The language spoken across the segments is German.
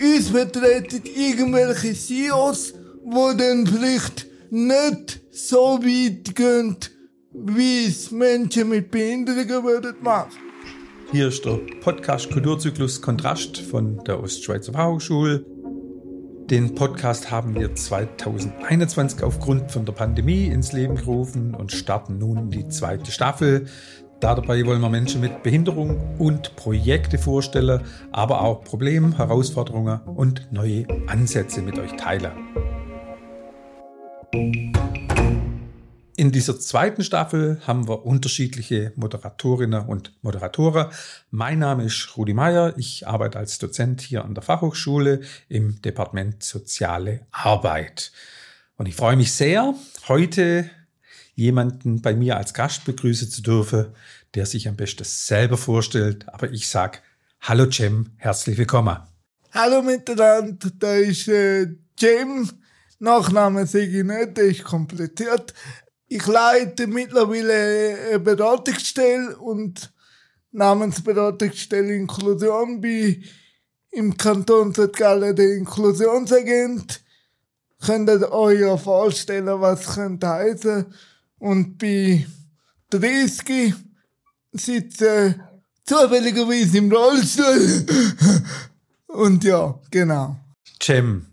uns vertreten irgendwelche CEOs, wo dann vielleicht nicht so weit gehen, wie es Menschen mit Behinderungen würden machen. Hier ist der Podcast Kulturzyklus Kontrast von der Ostschweizer Fachhochschule. Den Podcast haben wir 2021 aufgrund von der Pandemie ins Leben gerufen und starten nun die zweite Staffel. Dabei wollen wir Menschen mit Behinderung und Projekte vorstellen, aber auch Probleme, Herausforderungen und neue Ansätze mit euch teilen. In dieser zweiten Staffel haben wir unterschiedliche Moderatorinnen und Moderatoren. Mein Name ist Rudi Meyer. Ich arbeite als Dozent hier an der Fachhochschule im Departement Soziale Arbeit. Und ich freue mich sehr, heute jemanden bei mir als Gast begrüßen zu dürfen, der sich am besten selber vorstellt. Aber ich sage Hallo Cem, herzlich willkommen. Hallo miteinander, da ist äh, Cem. Nachname sage ich nicht, der ist kompliziert. Ich leite mittlerweile eine Beratungsstelle und Namensberatungsstelle Inklusion bei im Kanton St. Gallen der Inklusionsagent. Könnt ihr euch ja vorstellen, was könnte heißen und bei 30 sitze zufälligerweise im Rollstuhl. Und ja, genau. Cem,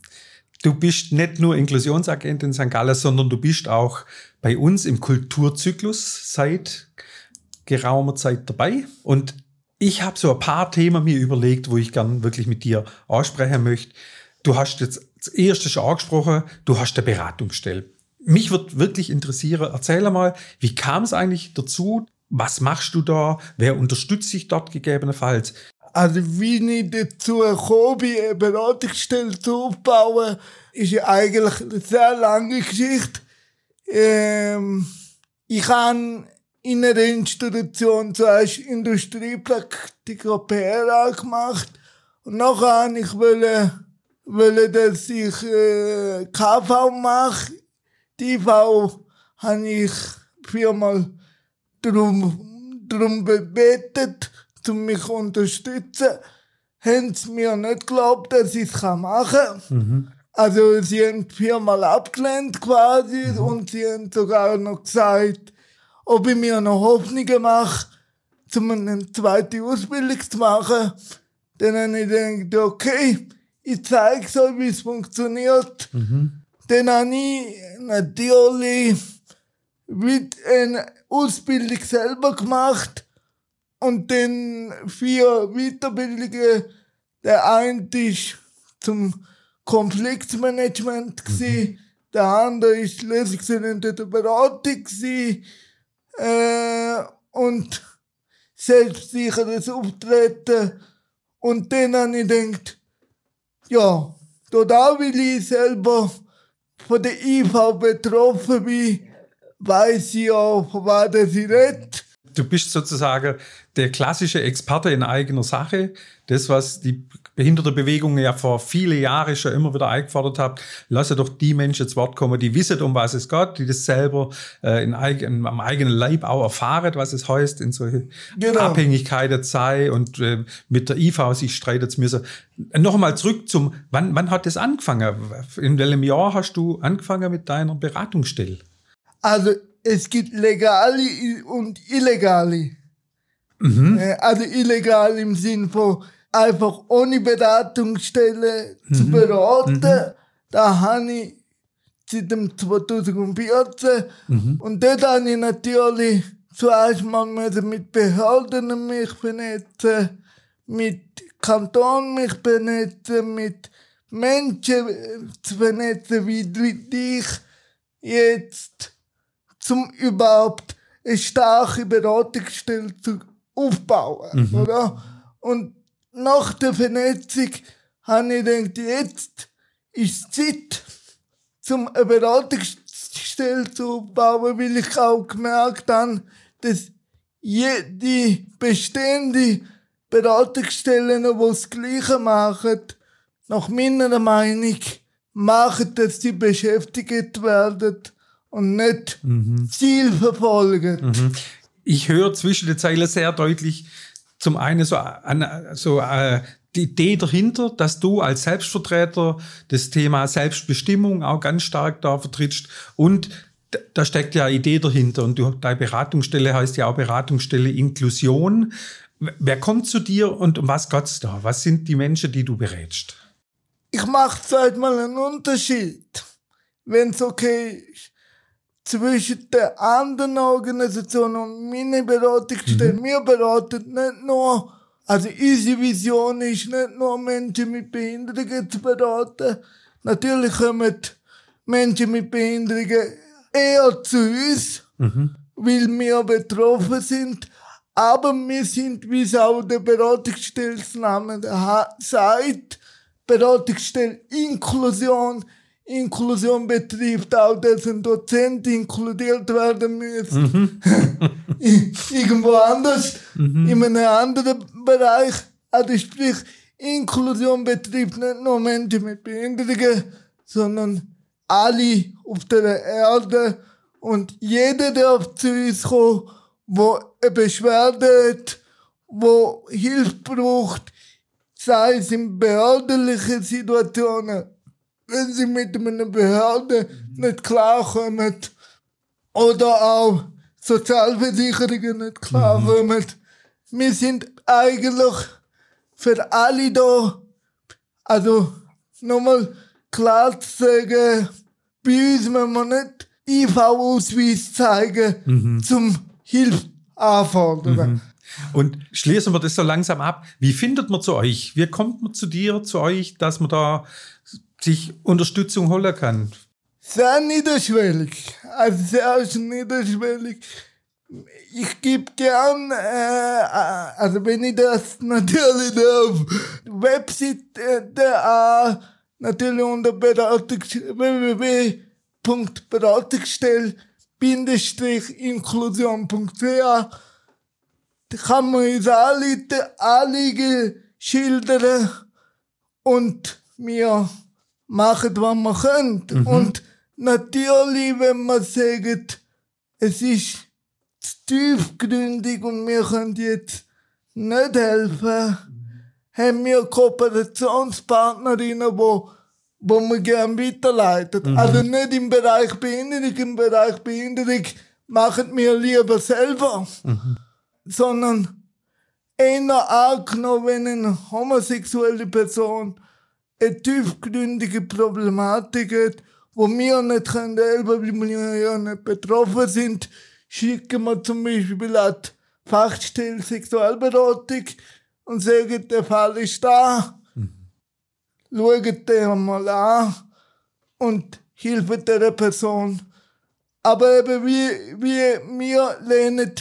du bist nicht nur Inklusionsagent in St. Gallen, sondern du bist auch bei uns im Kulturzyklus seit geraumer Zeit dabei. Und ich habe so ein paar Themen mir überlegt, wo ich gern wirklich mit dir aussprechen möchte. Du hast jetzt das erste schon angesprochen, du hast eine Beratungsstelle mich wird wirklich interessieren, erzähl mal, wie kam es eigentlich dazu? Was machst du da? Wer unterstützt dich dort gegebenenfalls? Also wie ich dazu gekommen bin, eine Beratungsstelle zu aufbauen, ist ja eigentlich eine sehr lange Geschichte. Ähm, ich habe in einer Institution zuerst Industriepraktiker PR gemacht und nachher wollte ich wollen, wollen dass ich äh, KV mache die Frau habe ich viermal darum, darum gebetet, um mich zu unterstützen. Haben sie mir nicht geglaubt, dass ich es machen kann. Mhm. Also sie haben viermal abgelehnt quasi mhm. und sie haben sogar noch gesagt, ob ich mir noch Hoffnungen mache, um eine zweite Ausbildung zu machen. Dann habe ich gedacht, okay, ich zeige euch, wie es funktioniert. Mhm. Dann habe ich natürlich mit eine Ausbildung selber gemacht und dann vier Weiterbildungen. Der eine ist zum Konfliktmanagement mhm. der andere ist lösungsorientierte Beratung gewesen, äh, und selbstsicheres Auftreten. Und dann habe ich gedacht, ja, da will ich selber von der IV betroffen bin, weiß ich auch, von was ich rede. Du bist sozusagen der klassische Experte in eigener Sache. Das, was die Behindertenbewegung ja vor viele Jahren schon immer wieder eingefordert hat, lasse doch die Menschen zu Wort kommen, die wissen, um was es geht, die das selber äh, in eigen, am eigenen Leib auch erfahren, was es heißt, in solche genau. Abhängigkeiten sei und äh, mit der IV sich streiten zu müssen. Nochmal zurück zum, wann, wann hat das angefangen? In welchem Jahr hast du angefangen mit deiner Beratungsstelle? Also es gibt legale und illegale. Mhm. Äh, also illegal im Sinn von einfach ohne Beratungsstelle mhm. zu beraten. Mhm. Da habe ich seit dem 2014 mhm. und dort habe ich natürlich zuerst mal mit Behörden mich benetzen, mit Kanton mich benetzen, mit Menschen zu benetzen wie dich jetzt zum überhaupt eine starke Beratungsstelle zu aufbauen, mhm. oder? Und nach der Vernetzung habe ich gedacht, jetzt ist Zeit, zum eine Beratungsstelle zu aufbauen, weil ich auch gemerkt habe, dass jede bestehende Beratungsstellen, die das Gleiche machen, nach meiner Meinung, machen, dass sie beschäftigt werden und nicht mhm. Ziel verfolgen. Mhm. Ich höre zwischen den Zeilen sehr deutlich, zum einen so, so äh, die Idee dahinter, dass du als Selbstvertreter das Thema Selbstbestimmung auch ganz stark da vertrittst und da steckt ja eine Idee dahinter und du, deine Beratungsstelle heißt ja auch Beratungsstelle Inklusion. Wer kommt zu dir und um was geht's da? Was sind die Menschen, die du berätst? Ich mache seit mal einen Unterschied, wenn es okay ist, zwischen der anderen Organisation und meiner Beratungsstelle. Mhm. Wir beraten nicht nur, also unsere Vision ist nicht nur Menschen mit Behinderungen zu beraten. Natürlich kommen Menschen mit Behinderungen eher zu uns, mhm. weil wir betroffen sind. Aber wir sind, wie es auch der Beratungsstellsname sagt, Beratungsstelle Inklusion. Inklusion betrifft auch, dass ein Dozent inkludiert werden muss. Mhm. Irgendwo anders, mhm. in einem anderen Bereich. Also sprich, Inklusion betrifft nicht nur Menschen mit Behinderungen, sondern alle auf der Erde und jeder darf zu uns kommen, wo eine Beschwerde hat, wo Hilfe braucht, sei es in behördlichen Situationen, wenn sie mit einer Behörde nicht klarkommen, oder auch Sozialversicherungen nicht klarkommen. Mhm. Wir sind eigentlich für alle da, also nochmal, klar zu sagen, bei uns müssen wir nicht IV-Ausweis zeigen mhm. zum Hilfe anfordern. Mhm. Und schließen wir das so langsam ab. Wie findet man zu euch? Wie kommt man zu dir, zu euch, dass man da sich Unterstützung holen kann? Sehr niederschwellig. Also sehr niederschwellig. Ich gebe gern, äh, also wenn ich das natürlich auf Webseite äh, natürlich unter Beratungs www.beratungsstell-inklusion.ch da kann man uns alle Anliegen schildern und wir machen, was wir können. Mhm. Und natürlich, wenn man sagt, es ist zu tiefgründig und wir können jetzt nicht helfen, haben wir Kooperationspartnerinnen, wo, wo man gerne weiterleitet. Mhm. Also nicht im Bereich Behinderung, im Bereich Behinderung machen wir lieber selber, mhm. sondern einer angenommen, wenn eine homosexuelle Person eine tiefgründige Problematik hat, wo wir nicht können helfen, weil wir ja nicht betroffen sind, schicken wir zum Beispiel an die Fachstelle Sexualberatung, und sagen, der Fall ist da. Mhm. Schaut den mal an und hilft der Person. Aber eben wie, wie wir lehnen,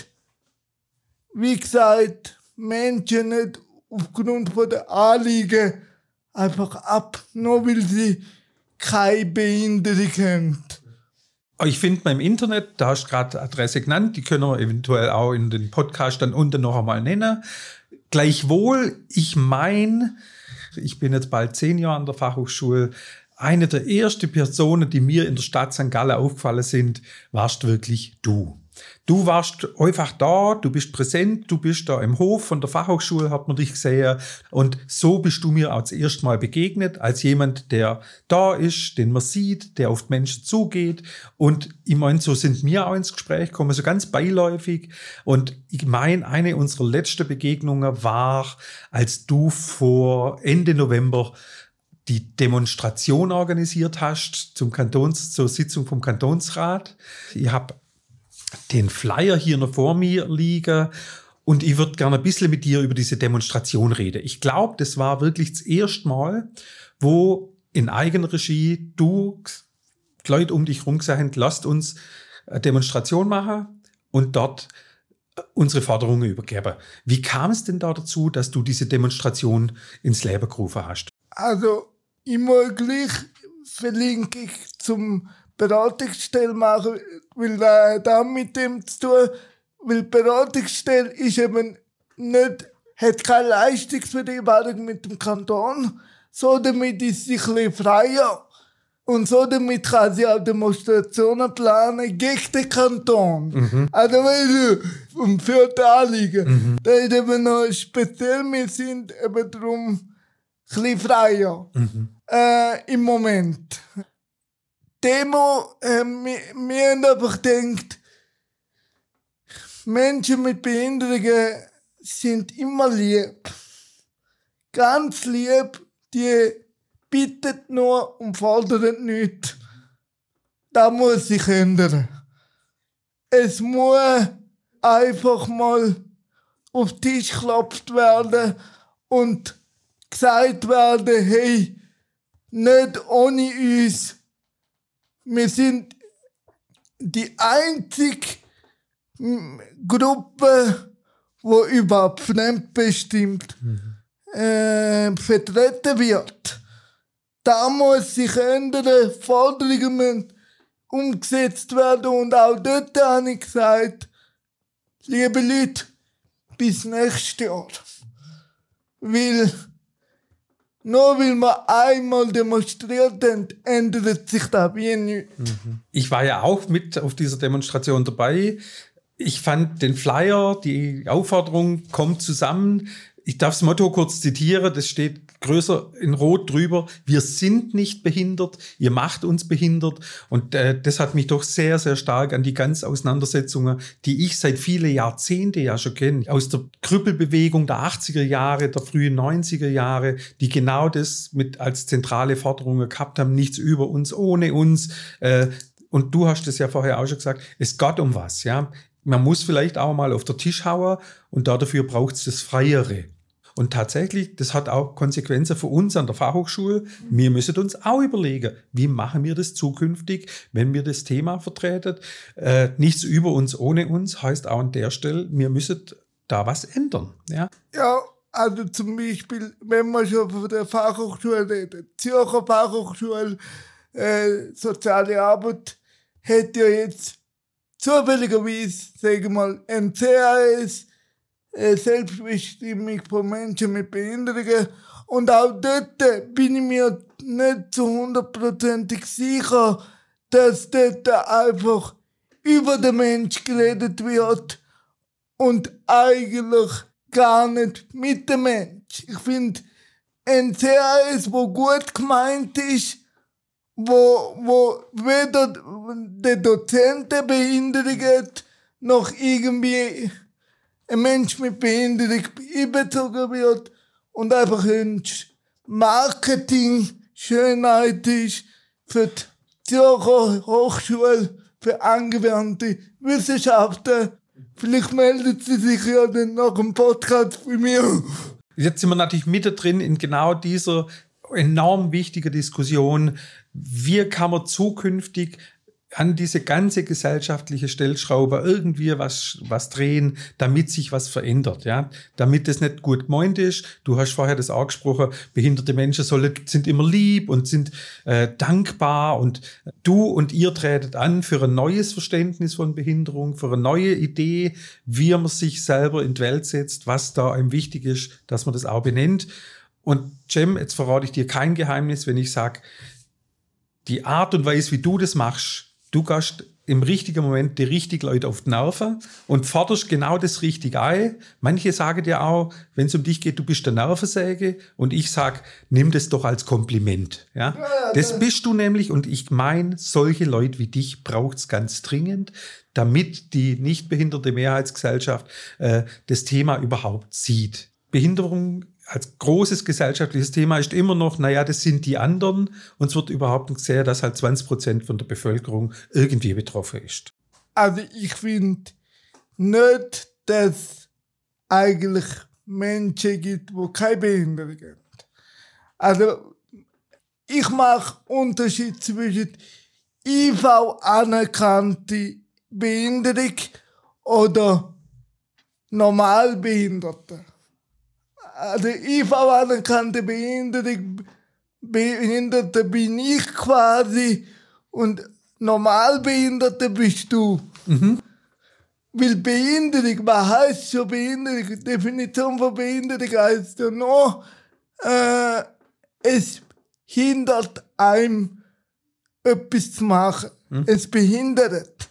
wie gesagt, Menschen nicht aufgrund von der Anliegen einfach ab, nur weil sie keine Behinderung haben. Ich finde beim Internet, da hast du gerade Adresse genannt, die können wir eventuell auch in den Podcast dann unten noch einmal nennen. Gleichwohl, ich meine, ich bin jetzt bald zehn Jahre an der Fachhochschule, eine der ersten Personen, die mir in der Stadt St. Gallen aufgefallen sind, warst wirklich du. Du warst einfach da, du bist präsent, du bist da im Hof von der Fachhochschule, hat man dich gesehen. Und so bist du mir auch das erste Mal begegnet, als jemand, der da ist, den man sieht, der auf Menschen zugeht. Und ich meine, so sind wir auch ins Gespräch gekommen, so ganz beiläufig. Und ich meine, eine unserer letzten Begegnungen war, als du vor Ende November die Demonstration organisiert hast zum Kantons, zur Sitzung vom Kantonsrat. Ich habe den Flyer hier noch vor mir liegen und ich würde gerne ein bisschen mit dir über diese Demonstration reden. Ich glaube, das war wirklich das erste Mal, wo in Eigenregie du Leute um dich herum gesagt hast, lasst uns eine Demonstration machen und dort unsere Forderungen übergeben. Wie kam es denn da dazu, dass du diese Demonstration ins Leben gerufen hast? Also, immer gleich verlinke ich zum Beratungsstelle machen, weil da, da mit dem zu tun, weil Beratungsstelle ist eben nicht, hat keine Leistungsvereinbarung mit dem Kanton, so damit ist sie ein bisschen freier. Und so damit kann sie auch Demonstrationen planen gegen den Kanton. Mhm. Also, weil du, für die Anliegen. Mhm. Da ist eben noch speziell, wir sind eben darum bisschen freier äh, im Moment. Demo, äh, wir, wir haben einfach gedacht, Menschen mit Behinderungen sind immer lieb. Ganz lieb, die bittet nur und fordert nichts. Da muss sich ändern. Es muss einfach mal auf den Tisch geklopft werden und gesagt werden, hey, nicht ohne uns. Wir sind die einzige Gruppe, wo überhaupt fremdbestimmt äh, vertreten wird. Da muss sich ändern, Forderungen umgesetzt werden und auch dort habe ich gesagt, liebe Leute, bis nächstes Jahr. Weil nur weil wir einmal demonstriert haben, ändert sich da wie nichts. Ich war ja auch mit auf dieser Demonstration dabei. Ich fand den Flyer, die Aufforderung kommt zusammen. Ich darf das Motto kurz zitieren, das steht größer in Rot drüber. Wir sind nicht behindert, ihr macht uns behindert. Und äh, das hat mich doch sehr, sehr stark an die ganz Auseinandersetzungen, die ich seit viele Jahrzehnte ja schon kenne, aus der Krüppelbewegung der 80er Jahre, der frühen 90er Jahre, die genau das mit als zentrale Forderungen gehabt haben, nichts über uns, ohne uns. Äh, und du hast es ja vorher auch schon gesagt, es geht um was, ja. Man muss vielleicht auch mal auf der Tisch hauen und dafür braucht es das Freiere. Und tatsächlich, das hat auch Konsequenzen für uns an der Fachhochschule. Wir müssen uns auch überlegen, wie machen wir das zukünftig, wenn wir das Thema vertreten. Äh, nichts über uns ohne uns heißt auch an der Stelle, wir müssen da was ändern. Ja? Ja, also zum Beispiel, wenn man schon von der Fachhochschule redet, Zürcher Fachhochschule, äh, Soziale Arbeit, hat ja jetzt zufälligerweise, sage ich mal, NCAS, äh, Selbstbestimmung von Menschen mit Behinderungen. Und auch dort bin ich mir nicht zu hundertprozentig sicher, dass dort einfach über den Mensch geredet wird und eigentlich gar nicht mit dem Mensch. Ich finde, ein CAS, wo gut gemeint ist, wo, wo weder der Dozent der Behinderung hat, noch irgendwie ein Mensch mit Behinderung einbezogen wird und einfach ein Marketing Schönheit ist für die Zürcher Hochschule für angewandte Wissenschaften. Vielleicht meldet sie sich ja dann nach dem Podcast bei mir. Jetzt sind wir natürlich mittendrin in genau dieser enorm wichtigen Diskussion. Wie kann man zukünftig an diese ganze gesellschaftliche Stellschraube irgendwie was, was drehen, damit sich was verändert, ja. Damit es nicht gut gemeint ist. Du hast vorher das angesprochen, behinderte Menschen sollen, sind immer lieb und sind äh, dankbar und du und ihr tretet an für ein neues Verständnis von Behinderung, für eine neue Idee, wie man sich selber in die Welt setzt, was da einem wichtig ist, dass man das auch benennt. Und Cem, jetzt verrate ich dir kein Geheimnis, wenn ich sage, die Art und Weise, wie du das machst, du gehst im richtigen Moment die richtigen Leute auf die Nerven und forderst genau das richtig ein. Manche sagen dir auch, wenn es um dich geht, du bist der Nervensäge und ich sag, nimm das doch als Kompliment. Ja? Das bist du nämlich und ich meine, solche Leute wie dich braucht's ganz dringend, damit die nicht behinderte Mehrheitsgesellschaft äh, das Thema überhaupt sieht. Behinderung als großes gesellschaftliches Thema ist immer noch, naja, das sind die anderen. Und es wird überhaupt nicht gesehen, dass halt 20 Prozent von der Bevölkerung irgendwie betroffen ist. Also ich finde nicht, dass eigentlich Menschen gibt, die keine Behinderung haben. Also ich mache Unterschied zwischen IV anerkannte Behinderung oder Normalbehinderte. Also IV anerkannte Behinderung, Behinderte bin ich quasi und Normalbehinderte bist du. Weil Behinderung, was heißt schon Behinderung? Die Definition von Behinderung heißt ja nur, äh, es hindert einem, etwas zu machen. Es behindert.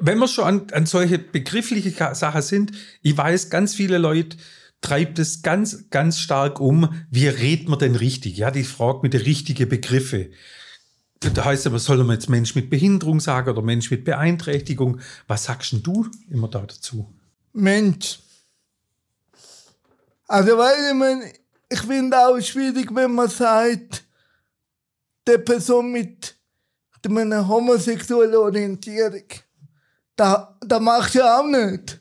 Wenn wir schon an, an solche begriffliche Sachen sind, ich weiß, ganz viele Leute treibt es ganz, ganz stark um, wie redet man denn richtig? Ja, die fragt mit den richtigen Begriffe. Da heißt aber, soll man jetzt Mensch mit Behinderung sagen oder Mensch mit Beeinträchtigung? Was sagst denn du immer da dazu? Mensch. Also, weil ich, mein, ich finde auch schwierig, wenn man sagt, der Person mit einer homosexuellen Orientierung. Da, da macht ja auch nicht.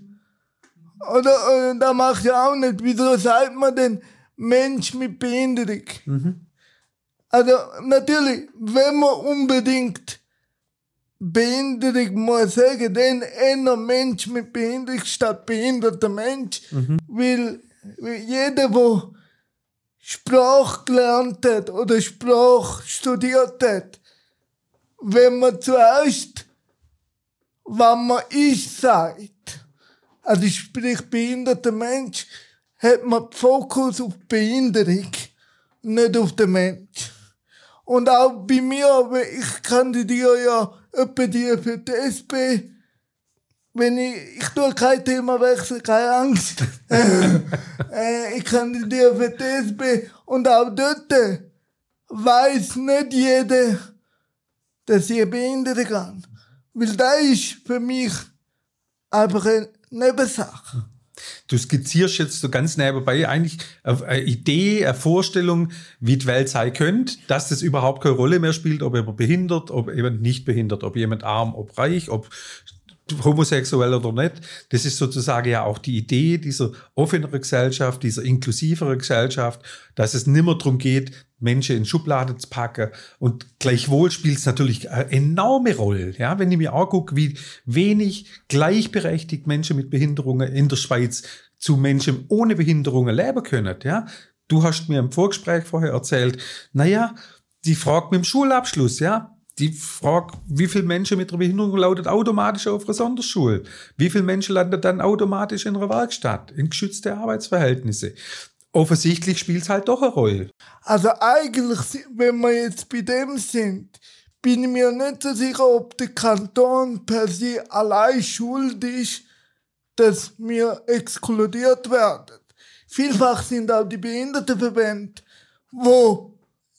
Oder, oder da macht ja auch nicht. Wieso sagt man denn Mensch mit Behinderung? Mhm. Also natürlich, wenn man unbedingt Behinderung muss sagen, dann eher Mensch mit Behinderung statt behinderter Mensch, mhm. weil, weil jeder, der Sprache gelernt hat oder Sprache studiert hat, wenn man zuerst, wann man ich sagt, also sprich behinderter Mensch, hat man Fokus auf Behinderung, nicht auf den Mensch. Und auch bei mir, ich kandidiere ja etwa die für die SP. Wenn ich, ich tue kein Thema wechseln, keine Angst. äh, ich kandidiere für die SP. Und auch dort weiß nicht jeder, dass ich eine Behinderung habe. Weil das ist für mich einfach eine Nebensache. Du skizzierst jetzt so ganz nebenbei eigentlich eine Idee, eine Vorstellung, wie die Welt sein könnte, dass das überhaupt keine Rolle mehr spielt, ob jemand behindert, ob jemand nicht behindert, ob jemand arm, ob reich, ob homosexuell oder nicht. Das ist sozusagen ja auch die Idee dieser offeneren Gesellschaft, dieser inklusiveren Gesellschaft, dass es nimmer darum geht, Menschen in Schublade zu packen. Und gleichwohl spielt es natürlich eine enorme Rolle. Ja, wenn ich mir angucke, wie wenig gleichberechtigt Menschen mit Behinderungen in der Schweiz zu Menschen ohne Behinderungen leben können. Ja, du hast mir im Vorgespräch vorher erzählt, naja, die fragt mit dem Schulabschluss, ja, die Frage, wie viele Menschen mit einer Behinderung lautet automatisch auf einer Sonderschule? Wie viele Menschen landen dann automatisch in einer Werkstatt, in geschützte Arbeitsverhältnisse? Offensichtlich spielt es halt doch eine Rolle. Also eigentlich, wenn wir jetzt bei dem sind, bin ich mir nicht so sicher, ob der Kanton per se allein schuld ist, dass wir exkludiert werden. Vielfach sind auch die Behindertenverbände, wo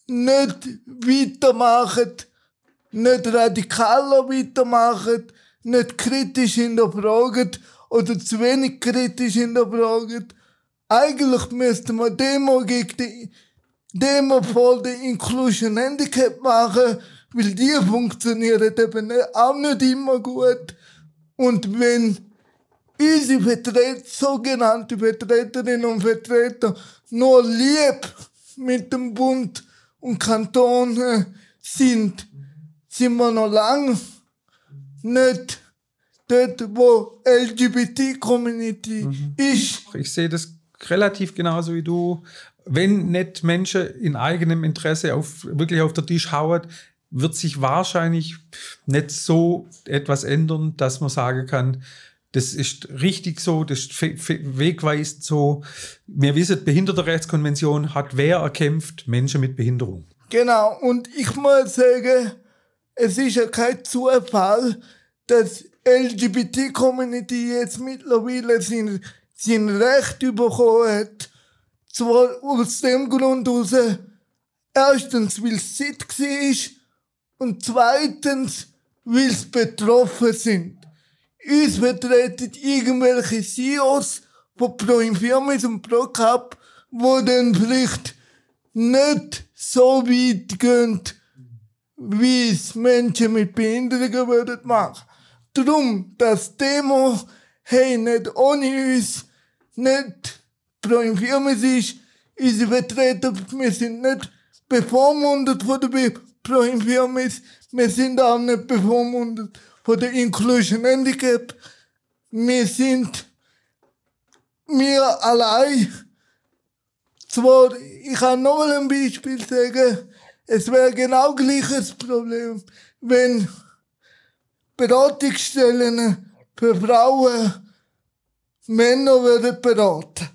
nicht weitermachen, nicht radikaler weitermachen, nicht kritisch hinterfragen oder zu wenig kritisch hinterfragen eigentlich müsste man Demo gegen die Demo vor der Inclusion Handicap machen, weil die funktionieren eben auch nicht immer gut. Und wenn unsere Vertreter, sogenannte Vertreterinnen und Vertreter nur lieb mit dem Bund und Kanton sind, sind wir noch lange nicht dort, wo LGBT-Community mhm. ist. Ich sehe das relativ genauso wie du. Wenn nicht Menschen in eigenem Interesse auf, wirklich auf der Tisch hauen, wird sich wahrscheinlich nicht so etwas ändern, dass man sagen kann, das ist richtig so, das ist wegweisend so. Wir wissen, Behindertenrechtskonvention hat wer erkämpft? Menschen mit Behinderung. Genau, und ich muss sagen, es ist ja kein Zufall, dass LGBT-Community jetzt mittlerweile sind sein Recht bekommen hat. Zwar aus dem Grund heraus, erstens, weil es Zeit war und zweitens, weil sie betroffen sind. Uns vertreten irgendwelche CEOs von Pro Infirmis und Pro Cup, wo dann vielleicht nicht so weit gehen, wie es Menschen mit Behinderungen würden machen. Drum, das Demo, hey, nicht ohne uns, nicht. Pro Infirmis ist, unsere Vertreter, wir sind nicht bevormundet von der pro Infirmis, wir sind auch nicht bevormundet von der Inclusion Handicap. Wir sind wir allein. Zwar, ich kann noch ein Beispiel sagen, es wäre genau gleiches Problem, wenn Beratungsstellen für Frauen Männer werden beraten.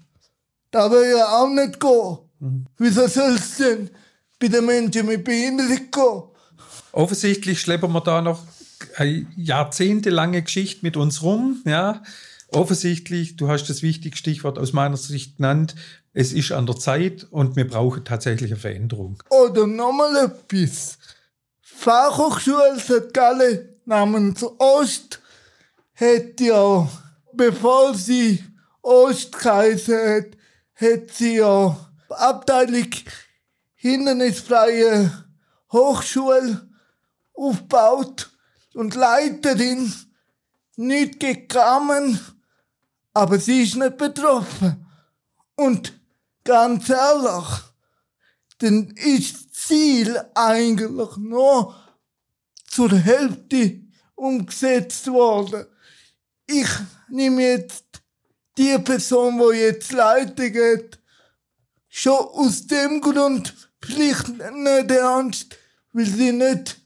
Da will ja auch nicht gehen. Mhm. Wieso soll es denn bei den Menschen mit Behinderung gehen? Offensichtlich schleppen wir da noch eine jahrzehntelange Geschichte mit uns rum, ja. offensichtlich, du hast das wichtige Stichwort aus meiner Sicht genannt, es ist an der Zeit und wir brauchen tatsächlich eine Veränderung. Oder nochmal etwas. Fachhochschule St. Gallen namens Ost hat ja, bevor sie Ost geheißen hat, hat sie ja Abteilung hindernisfreie Hochschule aufgebaut und Leiterin nicht gekommen, aber sie ist nicht betroffen. Und ganz ehrlich, dann ist Ziel eigentlich nur zur Hälfte umgesetzt worden. Ich nehme jetzt die Person, die jetzt Leitung hat, schon aus dem Grund vielleicht nicht ernst, weil sie nicht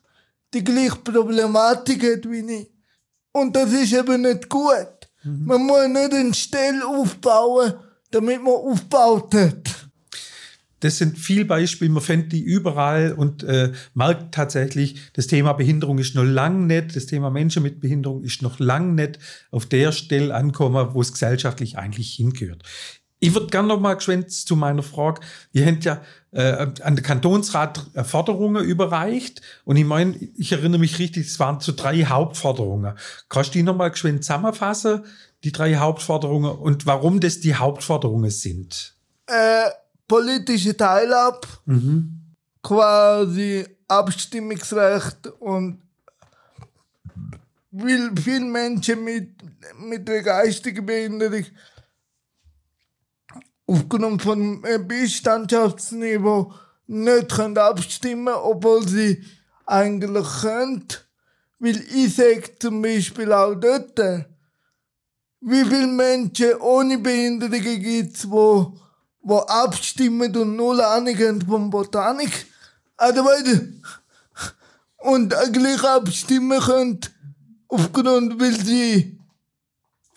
die gleiche Problematik hat wie ich. Und das ist eben nicht gut. Mhm. Man muss nicht eine Stelle aufbauen, damit man aufgebaut hat. Das sind viel Beispiele, man findet die überall und äh, merkt tatsächlich, das Thema Behinderung ist noch lang nicht, das Thema Menschen mit Behinderung ist noch lang nicht auf der Stelle ankommen, wo es gesellschaftlich eigentlich hingehört. Ich würde gerne noch mal geschwind zu meiner Frage. Ihr habt ja äh, an den Kantonsrat Forderungen überreicht und ich meine, ich erinnere mich richtig, es waren so drei Hauptforderungen. Kannst du die noch mal geschwind zusammenfassen, die drei Hauptforderungen und warum das die Hauptforderungen sind? Äh, politische Teilhabe, mhm. quasi Abstimmungsrecht und weil viele Menschen mit, mit der geistigen Behinderung aufgrund von Beistandschaftsniveau nicht können abstimmen obwohl sie eigentlich können. Weil ich sage zum Beispiel auch dort, wie viele Menschen ohne Behinderungen gibt es, wo, wo abstimmen und null haben von Botanik. Und gleich abstimmen können, aufgrund, weil sie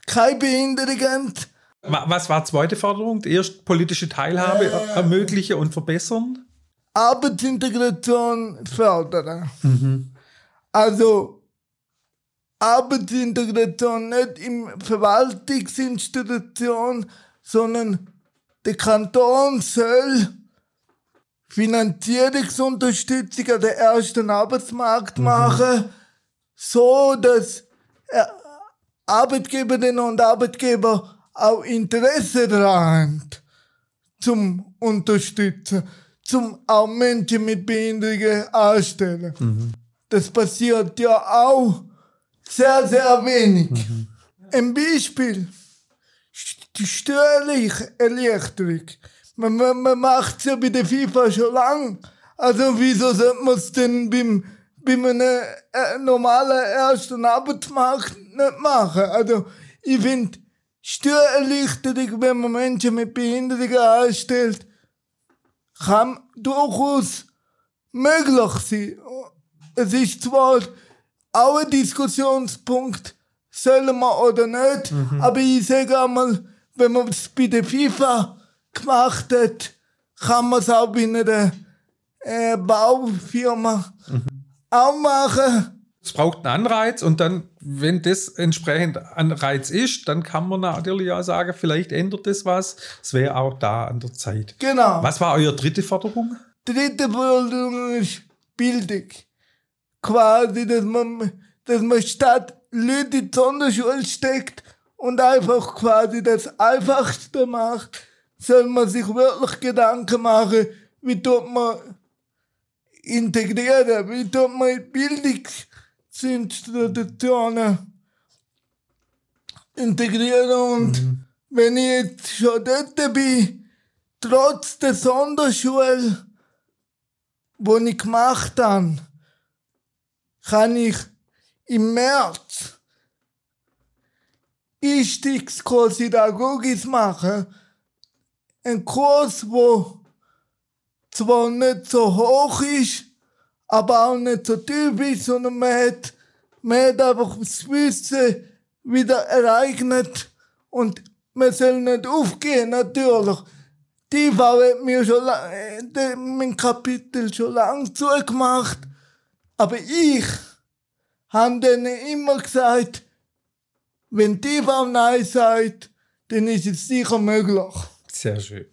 keine Behinderung haben. Was war die zweite Forderung? Die erste politische Teilhabe äh, ermöglichen und verbessern? Arbeitsintegration fördern. Mhm. Also Arbeitsintegration nicht im Verwaltungsinstitution, sondern der Kanton soll Finanzierungsunterstützung an den ersten Arbeitsmarkt mhm. machen, so dass Arbeitgeberinnen und Arbeitgeber auch Interesse daran zum Unterstützen, zum auch Menschen mit Behinderungen anstellen. Mhm. Das passiert ja auch sehr, sehr wenig. Mhm. Ein Beispiel, die steuerliche Erleichterung. Man, man, man macht es ja bei der FIFA schon lang. Also wieso sollte man es denn beim, bei einem äh, normalen ersten Arbeitsmarkt nicht machen? Also ich finde, Steuererleichterung, wenn man Menschen mit Behinderungen anstellt, kann durchaus möglich sein. Es ist zwar auch ein Diskussionspunkt, sollen wir oder nicht, mhm. aber ich sage einmal, wenn man es bei der FIFA gemacht hat, kann man es auch bei einer äh, Baufirma mhm. auch machen. Es braucht einen Anreiz und dann, wenn das entsprechend Anreiz ist, dann kann man natürlich auch sagen, vielleicht ändert das was. Es wäre auch da an der Zeit. Genau. Was war eure dritte Forderung? Dritte Forderung ist Bildung. Quasi, dass man, dass man statt Leute in die Sonderschule steckt und einfach quasi das Einfachste macht, soll man sich wirklich Gedanken machen, wie tut man integrieren, wie tut man Bildung sind Traditionen integrieren und mhm. wenn ich jetzt schon dort bin, trotz der Sonderschule, wo ich gemacht habe, kann ich im März Einstiegskurs in Pädagogik machen. Ein Kurs, wo zwar nicht so hoch ist, aber auch nicht so typisch, sondern man hat, man hat einfach das Wissen wieder ereignet und man soll nicht aufgehen, natürlich. Die hat mir schon äh, mein Kapitel schon lang zugemacht, aber ich habe denen immer gesagt, wenn die Frau Nein sagt, dann ist es sicher möglich. Sehr schön.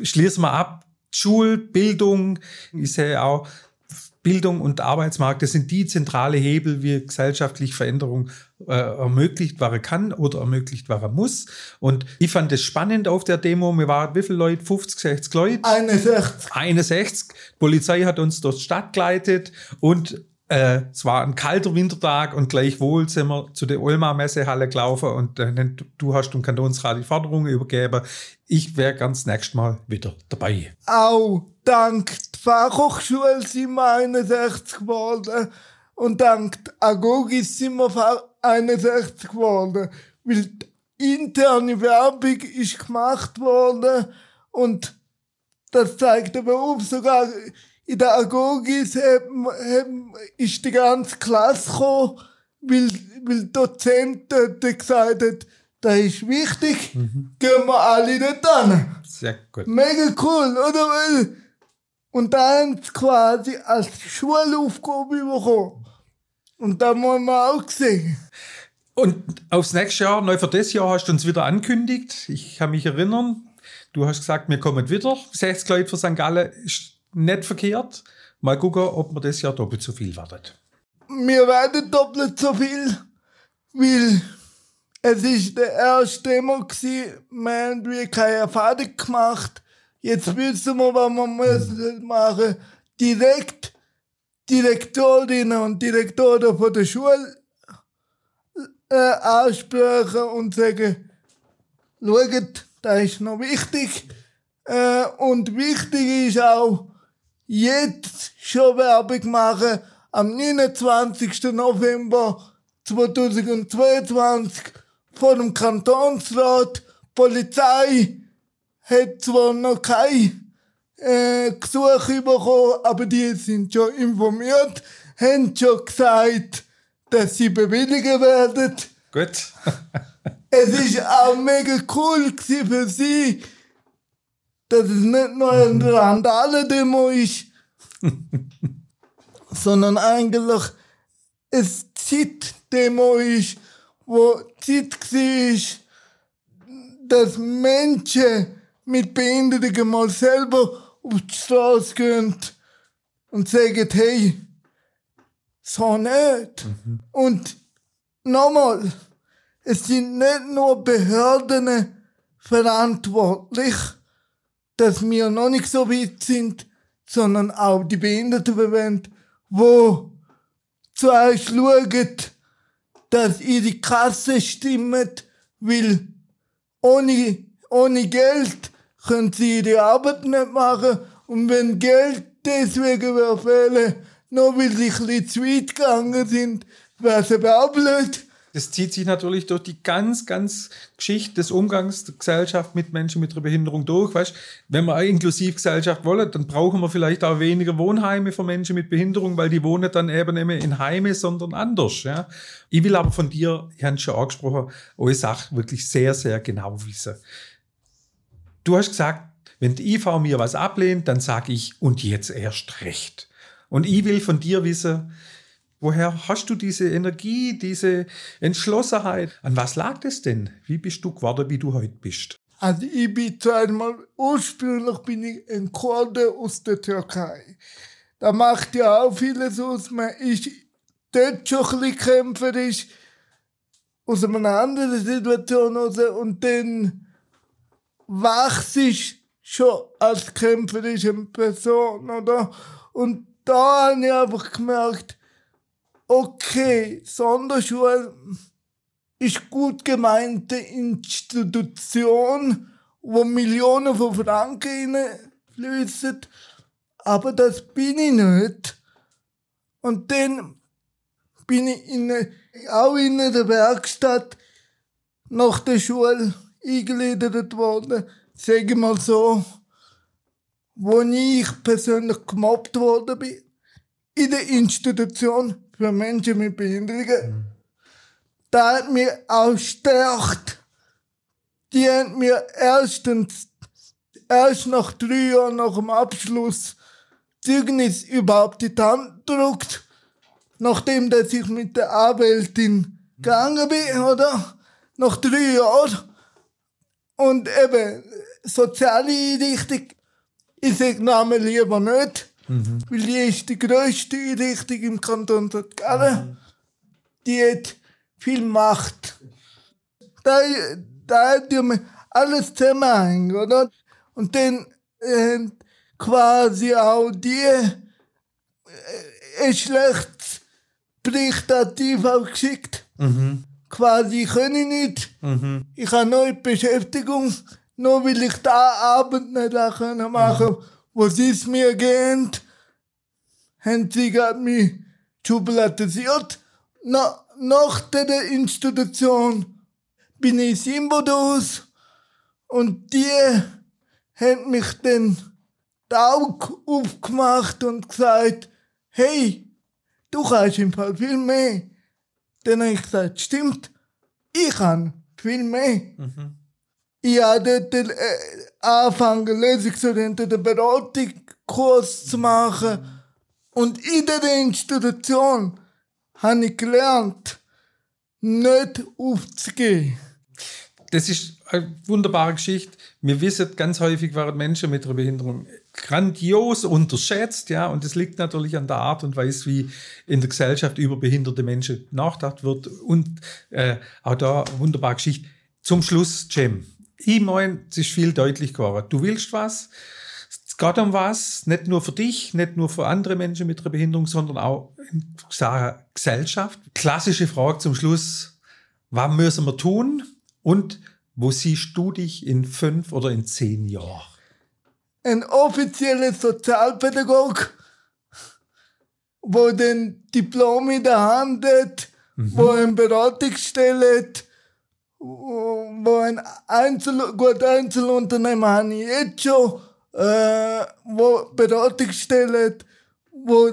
Schließen wir ab. Schulbildung, ich sehe auch, Bildung und Arbeitsmarkt, das sind die zentrale Hebel, wie gesellschaftliche Veränderung äh, ermöglicht werden kann oder ermöglicht werden muss. Und ich fand es spannend auf der Demo. Wir waren wie viele Leute? 50, 60 Leute? 61. 61. Die Polizei hat uns durch die Stadt geleitet und äh, es war ein kalter Wintertag und gleichwohl sind wir zu der Ulma-Messehalle gelaufen und äh, du hast dem Kantonsrat die Forderungen übergeben. Ich wäre ganz nächstes Mal wieder dabei. Auch dank der Fachhochschule sind wir 61 geworden und dank der Agogis sind wir 61 geworden, weil die interne Werbung ist gemacht worden und das zeigt der Beruf sogar in der Agogis ist die ganze Klasse gekommen, weil, weil der Dozent dort gesagt hat, das ist wichtig, mhm. gehen wir alle dort an. Sehr gut. Mega cool, oder? Und da haben sie quasi als Schulaufgabe bekommen. Und da muss man auch sehen. Und aufs nächste Jahr, neu für das Jahr, hast du uns wieder ankündigt. Ich kann mich erinnern. Du hast gesagt, wir kommen wieder. 60 Leute für St. Gallen ist nicht verkehrt. Mal gucken, ob wir das Jahr doppelt so viel werden. Wir werden doppelt so viel, weil es ist der erste Demo gewesen. Wir haben keine Erfahrung gemacht. Jetzt wissen wir, was wir müssen machen. Direkt Direktorinnen und Direktoren von der Schule äh, ansprechen und sagen, schaut, das ist noch wichtig. Äh, und wichtig ist auch, jetzt schon Werbung machen. Am 29. November 2022 vor dem Kantonsrat. Polizei hat zwar noch kein äh, Gesuch bekommen, aber die sind schon informiert, haben schon gesagt, dass sie bewilligen werden. Gut. es ist auch mega cool für sie, dass es nicht nur ein Randale-Demo ist, sondern eigentlich ein Zeit-Demo ist, wo Zeit war, dass Menschen mit Behinderungen mal selber auf die Straße gehen und sagen, hey, so nicht. Mhm. Und nochmal, es sind nicht nur Behörden verantwortlich, dass wir noch nicht so weit sind, sondern auch die Behindertenverbände, wo zuerst schauen, dass ihre Kasse stimmt, weil ohne, ohne Geld können sie ihre Arbeit nicht machen und wenn Geld deswegen fehlen, nur weil sie ein bisschen zu weit gegangen sind, wäre es aber auch blöd. Das zieht sich natürlich durch die ganz, ganz Geschichte des Umgangs der Gesellschaft mit Menschen mit einer Behinderung durch. Weißt, wenn wir eine Inklusivgesellschaft wollen, dann brauchen wir vielleicht auch weniger Wohnheime für Menschen mit Behinderung, weil die wohnen dann eben nicht mehr in Heime, sondern anders. Ja. Ich will aber von dir, ich habe schon angesprochen, eure Sache wirklich sehr, sehr genau wissen. Du hast gesagt, wenn die IV mir was ablehnt, dann sage ich, und jetzt erst recht. Und ich will von dir wissen, Woher hast du diese Energie, diese Entschlossenheit? An was lag das denn? Wie bist du geworden, wie du heute bist? Also ich bin zweimal, ursprünglich bin ich ein Kurde aus der Türkei. Da macht ja auch vieles aus. Man ist dort schon ein bisschen kämpferisch, aus einer anderen Situation raus und dann wachst du schon als kämpferische Person, oder? Und da habe ich einfach gemerkt, okay, Sonderschule ist gut gemeinte Institution, wo Millionen von Franken fließen, aber das bin ich nicht. Und dann bin ich in, auch in der Werkstatt nach der Schule eingegliedert worden, sage mal so, wo ich persönlich gemobbt worden bin. In der Institution für Menschen mit Behinderungen. Da hat mir stärkt. Die haben mir erstens, erst nach drei Jahren nach dem Abschluss Zeugnis überhaupt die Hand gedruckt, nachdem dass ich mit der Anwältin gegangen bin, oder? nach drei Jahren. Und eben, soziale Einrichtung, ich sage Namen lieber nicht, mhm. weil die ist die grösste Einrichtung im Kanton St. Gallen. Mhm. Die hat viel Macht. Da, da hat ja alles zusammenhängen, oder? Und dann äh, quasi auch die äh, ein schlechtes Berichtativ auch geschickt. Mhm. Quasi können ich nicht. Mhm. Ich habe neue Beschäftigung, nur weil ich da Abend nicht machen machen, mhm. Sie es mir haben sie gerade mich schubladisiert. Na, nach der Institution bin ich Simbodus und die haben mich die Augen aufgemacht und gesagt, hey, du kannst im Fall viel mehr. Dann habe ich gesagt, stimmt, ich kann viel mehr. Mhm. Ich habe dort äh, angefangen, lösungsorientierten Beratungskurs zu machen. Und in der Institution habe ich gelernt, nicht aufzugehen. Das ist eine wunderbare Geschichte. Wir wissen ganz häufig, waren Menschen mit einer Behinderung grandios unterschätzt, ja, und es liegt natürlich an der Art und Weise, wie in der Gesellschaft über behinderte Menschen nachgedacht wird und äh, auch da wunderbare Geschichte. Zum Schluss, Jim. Ich meine, es ist viel deutlich geworden. Du willst was, es geht um was, nicht nur für dich, nicht nur für andere Menschen mit einer Behinderung, sondern auch in der Gesellschaft. Klassische Frage zum Schluss, was müssen wir tun und wo siehst du dich in fünf oder in zehn Jahren? Ein offizieller Sozialpädagog, wo den Diplom in der Hand hat, mhm. wo ein Beratungsstelle hat, wo ein Einzel gut Einzelunternehmen habe ich jetzt schon, äh, wo Beratungsstelle hat, wo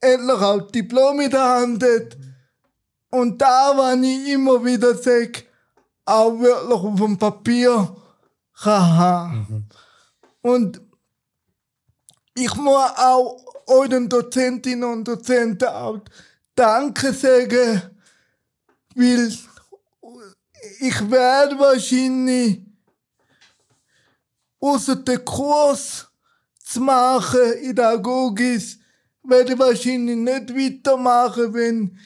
endlich auch Diplom in der Hand hat. Und da, wenn ich immer wieder sage, auch wirklich auf dem Papier kann mhm. Und ich muss auch euren Dozentinnen und Dozenten auch Danke sagen, weil ich werde wahrscheinlich außer den Kurs zu machen in der Agogis, werde ich wahrscheinlich nicht weitermachen, wenn,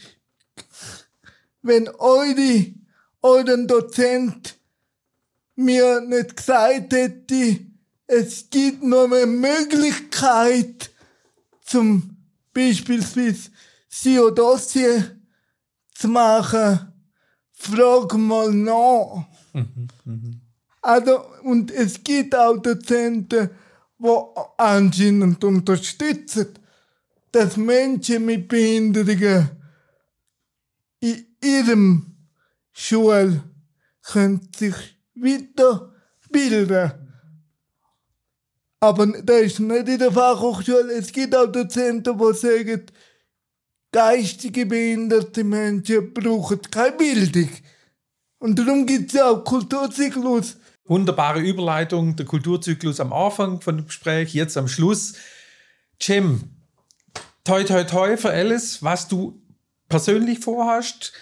wenn eure euren Dozent mir nicht gesagt hätte, es gibt nur eine Möglichkeit, zum beispielsweise SIO-Dossier zu machen, frag mal nach. also, und es gibt auch Dozenten, die anscheinend unterstützen, dass Menschen mit Behinderungen in ihrem Schule können sich weiterbilden. Aber das ist nicht in der Fachhochschule. Es gibt auch Dozenten, die sagen, geistige behinderte Menschen brauchen keine Bildung. Und darum gibt es ja auch Kulturzyklus. Wunderbare Überleitung, der Kulturzyklus am Anfang von dem Gespräch, jetzt am Schluss. Jim, toi toi toi für alles, was du persönlich vorhast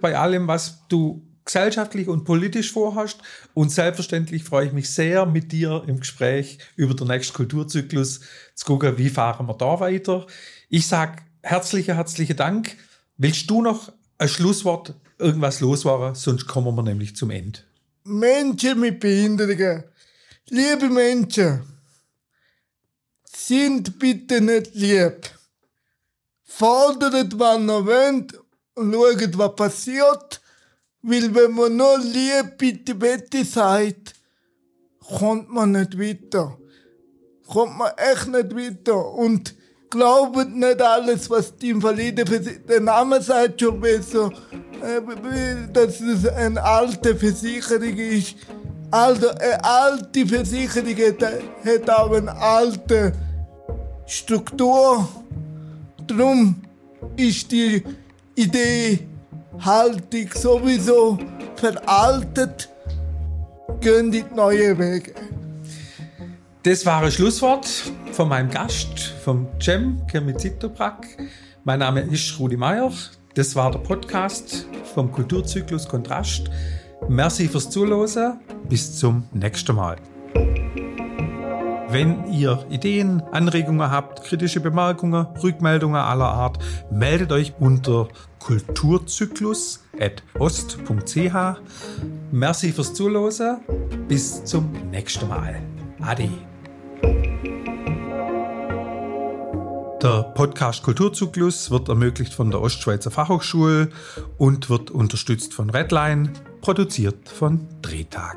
bei allem, was du gesellschaftlich und politisch vorhast. Und selbstverständlich freue ich mich sehr, mit dir im Gespräch über den nächsten Kulturzyklus zu gucken, wie fahren wir da weiter. Ich sage herzlichen, herzlichen Dank. Willst du noch ein Schlusswort, irgendwas loswerden? Sonst kommen wir nämlich zum Ende. Menschen mit Behinderungen, liebe Menschen, sind bitte nicht lieb. Fordert, wann ihr wollt und schaut, was passiert. Weil wenn man nur Liebe bitte bitte sagt, kommt man nicht weiter. Kommt man echt nicht weiter. Und glaubt nicht alles, was die Invalide, der Name sagt schon besser, dass es eine alte Versicherung ist. Also, eine alte Versicherung hat, auch eine alte Struktur. Drum ist die Idee, Haltung sowieso veraltet, gehen die neue Wege. Das war ein Schlusswort von meinem Gast, vom Cem Kermizitoprak. Mein Name ist Rudi Meier. Das war der Podcast vom Kulturzyklus Kontrast. Merci fürs Zuhören. Bis zum nächsten Mal. Wenn ihr Ideen, Anregungen habt, kritische Bemerkungen, Rückmeldungen aller Art, meldet euch unter kulturzyklus.ost.ch. Merci fürs Zuhören. Bis zum nächsten Mal. Ade. Der Podcast Kulturzyklus wird ermöglicht von der Ostschweizer Fachhochschule und wird unterstützt von Redline, produziert von Drehtag.